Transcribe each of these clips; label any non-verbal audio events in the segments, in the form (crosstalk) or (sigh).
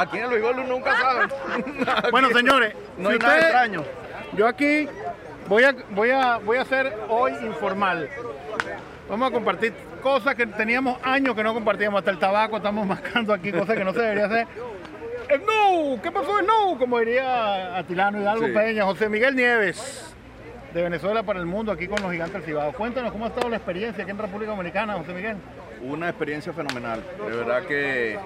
Aquí en el béisbol nunca sabe. (laughs) Bueno, señores, No si hay nada extraño. Yo aquí voy a, voy a, voy a hacer hoy informal. Vamos a compartir cosas que teníamos años que no compartíamos. Hasta el tabaco estamos (laughs) mascando aquí, cosas que no se debería hacer. ¡El no! ¿Qué pasó el no? Como diría Atilano Hidalgo Sí. Peña, José Miguel Nieves. De Venezuela para el mundo, aquí con los gigantes del Cibao. Cuéntanos cómo ha estado la experiencia aquí en República Dominicana, José Miguel. Una experiencia fenomenal. De verdad que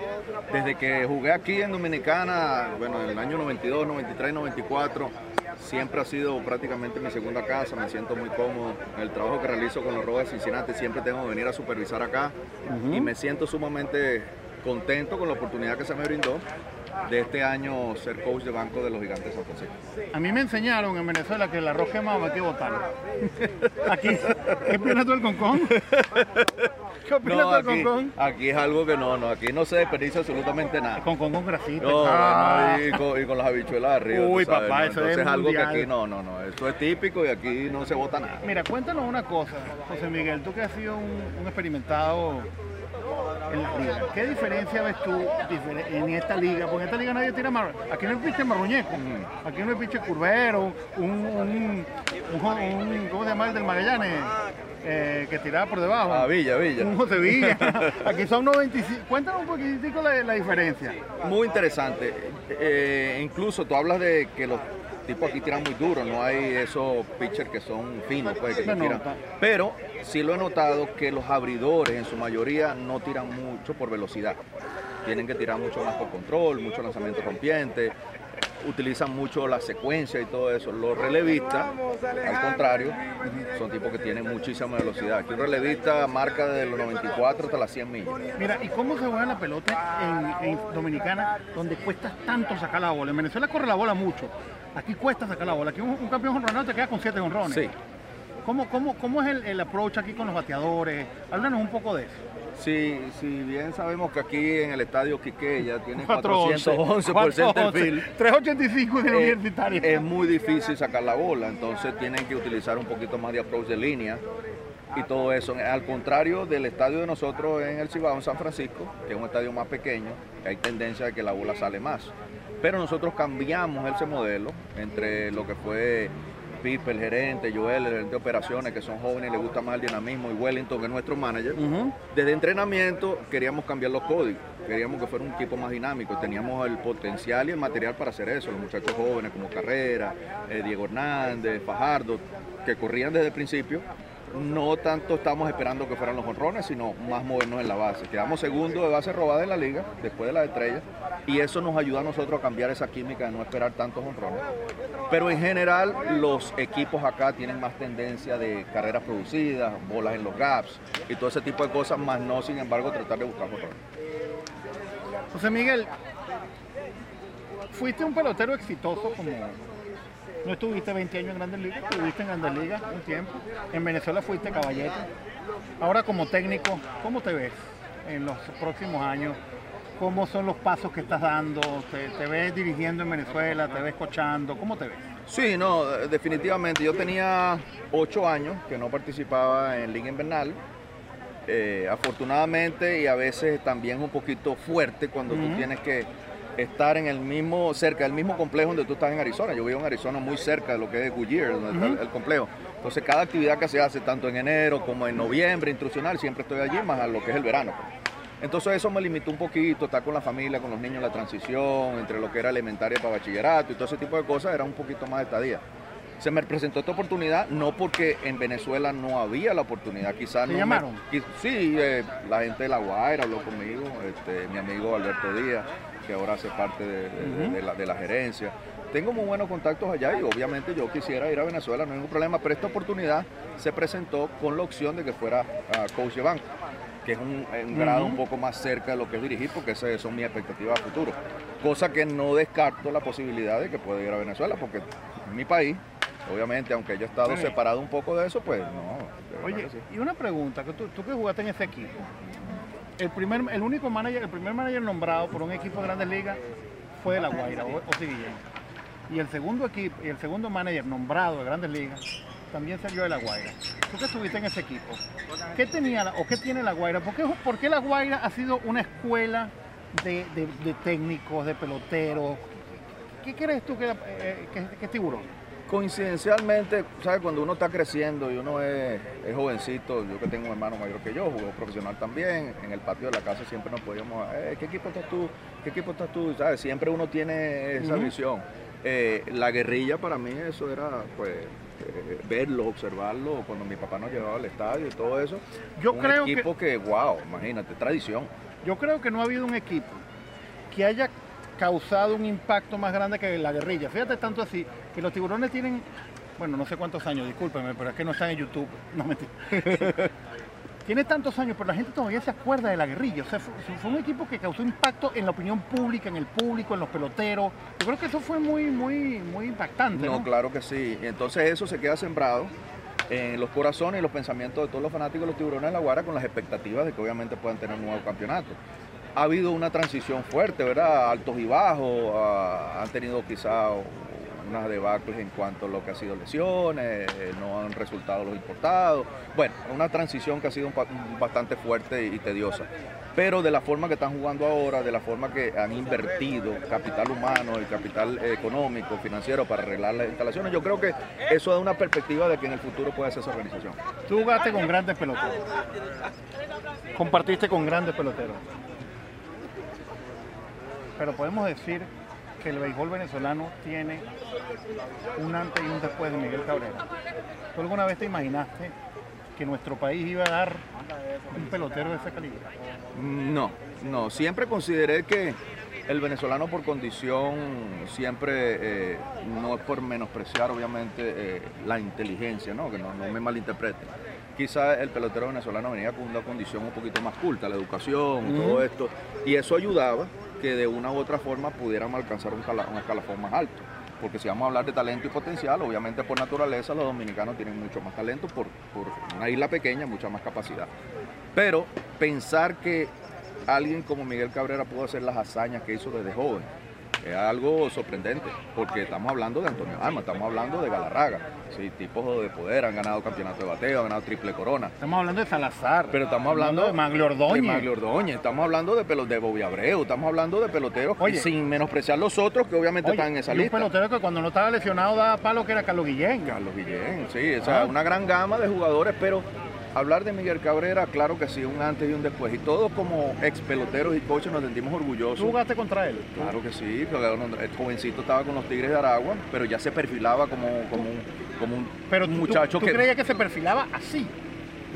desde que jugué aquí en Dominicana, bueno, en el año 92, 93, 94, siempre ha sido prácticamente mi segunda casa. Me siento muy cómodo. El trabajo que realizo con los Rojos de Cincinnati siempre tengo que venir a supervisar acá y me siento sumamente contento con la oportunidad que se me brindó de este año ser coach de banco de los Gigantes de San Francisco. A mí me enseñaron en Venezuela que el arroz quemado hay que botarlo. Aquí, ¿qué opinas tú del concón? ¿Qué opinas No, tú del aquí, concón? aquí es algo que no, no, aquí no se desperdicia absolutamente nada. Concón con grasita. No, Ah. no, y, con, y con las habichuelas arriba. Uy, sabes, papá, eso Entonces es algo que mundial. aquí no, no, no. Eso es típico y aquí no se vota nada. Mira, cuéntanos una cosa, José Miguel, tú que has sido un, un experimentado en. ¿Qué diferencia ves tú en esta liga? Porque en esta liga nadie tira mar... Aquí no hay piche marruñeco, aquí no hay piche curvero, un, un, ¿cómo se llama el del Magallanes? Eh, que tiraba por debajo. Ah, Villa, Villa. Un José Villa. (laughs) Aquí son 95. Cuéntanos un poquitico la, la diferencia. Muy interesante. Eh, incluso tú hablas de que los tipos aquí tiran muy duro, no hay esos pitchers que son finos, pues, que te tiran. Pero sí lo he notado que los abridores en su mayoría no tiran mucho por velocidad. Tienen que tirar mucho más por control, mucho lanzamiento rompiente, utilizan mucho la secuencia y todo eso. Los relevistas, al contrario, son tipos que tienen muchísima velocidad. Aquí un relevista marca desde los 94 hasta las 100 millas. Mira, ¿y cómo se juega la pelota en, en Dominicana donde cuesta tanto sacar la bola? En Venezuela corre la bola mucho. Aquí cuesta sacar la bola. Aquí un, un campeón honronado te queda con siete honrones. Sí. ¿Cómo, cómo, cómo es el, el approach aquí con los bateadores? Háblanos un poco de eso. Sí, si bien sabemos que aquí en el estadio Quiqueya tiene 411. 411 por centerfield, 385 de eh, universitaria. es muy difícil sacar la bola, entonces tienen que utilizar un poquito más de approach de línea y todo eso. Al contrario del estadio de nosotros en el Cibao, en San Francisco, que es un estadio más pequeño, que hay tendencia de que la bola sale más. Pero nosotros cambiamos ese modelo entre lo que fue Pipe, el gerente, Joel, el gerente de operaciones, que son jóvenes y les gusta más el dinamismo, y Wellington, que es nuestro manager. Desde entrenamiento queríamos cambiar los códigos, queríamos que fuera un equipo más dinámico, teníamos el potencial y el material para hacer eso, los muchachos jóvenes como Carrera, eh, Diego Hernández, Fajardo, que corrían desde el principio, no tanto estamos esperando que fueran los honrones, sino más movernos en la base. Quedamos segundo de base robada en la liga, después de las estrellas, y eso nos ayuda a nosotros a cambiar esa química de no esperar tantos honrones. Pero en general los equipos acá tienen más tendencia de carreras producidas, bolas en los gaps y todo ese tipo de cosas, más no sin embargo tratar de buscar honrones. José Miguel, fuiste un pelotero exitoso como... No estuviste 20 años en Grandes Ligas, estuviste en Grandes Ligas un tiempo. En Venezuela fuiste caballete. Ahora como técnico, ¿cómo te ves en los próximos años? ¿Cómo son los pasos que estás dando? ¿Te, te ves dirigiendo en Venezuela? ¿Te ves coachando? ¿Cómo te ves? Sí, no, definitivamente. Yo tenía ocho años que no participaba en Liga Invernal. Eh, afortunadamente y a veces también un poquito fuerte cuando tú tienes que estar en el mismo, cerca del mismo complejo donde tú estás en Arizona. Yo vivo en Arizona muy cerca de lo que es Goodyear, donde está el, complejo. Entonces cada actividad que se hace, tanto en enero como en noviembre, instruccional, siempre estoy allí, más a lo que es el verano. Entonces eso me limitó un poquito, estar con la familia, con los niños, la transición, entre lo que era elementaria para bachillerato y todo ese tipo de cosas, era un poquito más de estadía. Se me presentó esta oportunidad, no porque en Venezuela no había la oportunidad, quizás ¿Te no. me- llamaron? sí, eh, la gente de La Guaira habló conmigo, este, mi amigo Alberto Díaz, que ahora hace parte de, de- Ujú. de la, de la gerencia. Tengo muy buenos contactos allá y obviamente yo quisiera ir a Venezuela, no hay ningún problema, pero esta oportunidad se presentó con la opción de que fuera ah, coach de banco. que es un, un grado un poco más cerca de lo que es dirigir, porque esas son mis expectativas a futuro. Cosa que no descarto la posibilidad de que pueda ir a Venezuela, porque en mi país, obviamente, aunque yo he estado separado un poco de eso, pues no. Oye, y una pregunta, que tú, tú que jugaste en ese equipo, el primer, el único manager, el primer manager nombrado por un equipo de Grandes Ligas fue de La Guaira, o, Y el segundo equipo, y el segundo manager nombrado de Grandes Ligas también salió de La Guaira. Tú que estuviste en ese equipo, ¿qué tenía o qué tiene La Guaira? ¿Por qué, por qué La Guaira ha sido una escuela de, técnicos, de peloteros? ¿Qué crees tú que, eh, que es tiburón? Coincidencialmente, ¿sabes? Cuando uno está creciendo y uno es, jovencito, yo que tengo un hermano mayor que yo, jugó profesional también, en el patio de la casa siempre nos podíamos, eh, ¿qué equipo estás tú? ¿Qué equipo estás tú? ¿Sabes? Siempre uno tiene esa visión. Eh, la guerrilla para mí eso era, pues, eh, verlo, observarlo, cuando mi papá nos llevaba al estadio y todo eso. Yo un creo equipo que, que, wow, imagínate, tradición. Yo creo que no ha habido un equipo que haya causado un impacto más grande que la guerrilla. Fíjate tanto así, que los tiburones tienen, bueno, no sé cuántos años, discúlpeme, pero es que no están en YouTube. (laughs) No mentira. (laughs) Tiene tantos años, pero la gente todavía se acuerda de la guerrilla. O sea, fue, un equipo que causó impacto en la opinión pública, en el público, en los peloteros. Yo creo que eso fue muy, muy, muy impactante. No, claro que sí. Entonces eso se queda sembrado en los corazones y los pensamientos de todos los fanáticos de los tiburones de la Guara con las expectativas de que obviamente puedan tener un nuevo campeonato ha habido una transición fuerte, ¿verdad? Altos y bajos, ah, han tenido quizá unas debacles en cuanto a lo que ha sido lesiones, eh, no han resultado los importados. Bueno, una transición que ha sido bastante fuerte y tediosa. Pero de la forma que están jugando ahora, de la forma que han invertido capital humano y capital económico, financiero para arreglar las instalaciones, yo creo que eso da una perspectiva de que en el futuro puede ser esa organización. Tú jugaste con grandes peloteros. Compartiste con grandes peloteros pero podemos decir que el béisbol venezolano tiene un antes y un después de Miguel Cabrera. ¿Tú alguna vez te imaginaste que nuestro país iba a dar un pelotero de esa calidad? No, no, siempre consideré que el venezolano por condición siempre, eh, no es por menospreciar obviamente eh, la inteligencia, ¿no? que no, me malinterpreten. Quizá el pelotero venezolano venía con una condición un poquito más culta, la educación, todo esto, y eso ayudaba que de una u otra forma pudiéramos alcanzar un, escalafón más alto. Porque si vamos a hablar de talento y potencial, obviamente por naturaleza los dominicanos tienen mucho más talento, por, por una isla pequeña, mucha más capacidad. Pero pensar que alguien como Miguel Cabrera pudo hacer las hazañas que hizo desde joven, es algo sorprendente, porque estamos hablando de Antonio Alma, estamos hablando de Galarraga, sí, tipos de poder, han ganado campeonato de bateo, han ganado triple corona. Estamos hablando de Salazar. Pero estamos hablando, Ordóñez. De Ordóñez, estamos hablando de, pelo, de Bobby Abreu, estamos hablando de peloteros sin menospreciar los otros que obviamente están en esa lista. un pelotero que cuando no estaba lesionado daba palo que era Carlos Guillén. Carlos Guillén, sí, o sea, ah. una gran gama de jugadores, pero Hablar de Miguel Cabrera, claro que sí, un antes y un después. Y todos como ex peloteros y coaches nos sentimos orgullosos. ¿Tú jugaste contra él? Claro que sí, el jovencito estaba con los Tigres de Aragua, pero ya se perfilaba como, como, un, como un pero muchacho tú, ¿tú creías que se perfilaba así?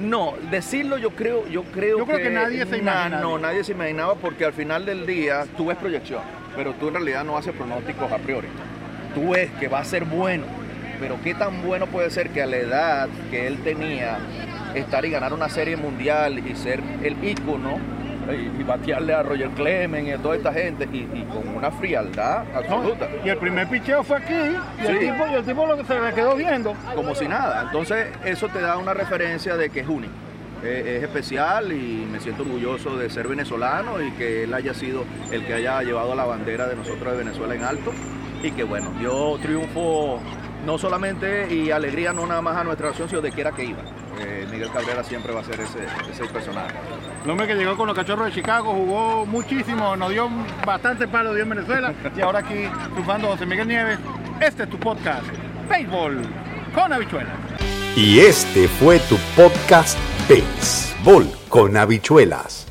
No, decirlo yo creo, yo creo, yo creo que, nadie se imaginaba. No, nadie se imaginaba porque al final del día tú ves proyección, pero tú en realidad no haces pronósticos a priori. Tú ves que va a ser bueno, pero qué tan bueno puede ser que a la edad que él tenía estar y ganar una serie mundial y ser el ícono y, batearle a Roger Clemens y a toda esta gente y, con una frialdad absoluta. y el primer picheo fue aquí y, el tipo, y el tipo lo que se le quedó viendo. Como si nada. Entonces eso te da una referencia de que es único. es especial y me siento orgulloso de ser venezolano y que él haya sido el que haya llevado la bandera de nosotros de Venezuela en alto y que bueno, dio triunfo no solamente y alegría no nada más a nuestra nación, sino de quiera que iba. Eh, Miguel Cabrera siempre va a ser ese, ese personaje. El hombre que llegó con los cachorros de Chicago, jugó muchísimo, nos dio bastante palo dio en Venezuela y ahora aquí triunfando José Miguel Nieves. Este es tu podcast, Béisbol con habichuelas. Y este fue tu podcast, Béisbol con habichuelas.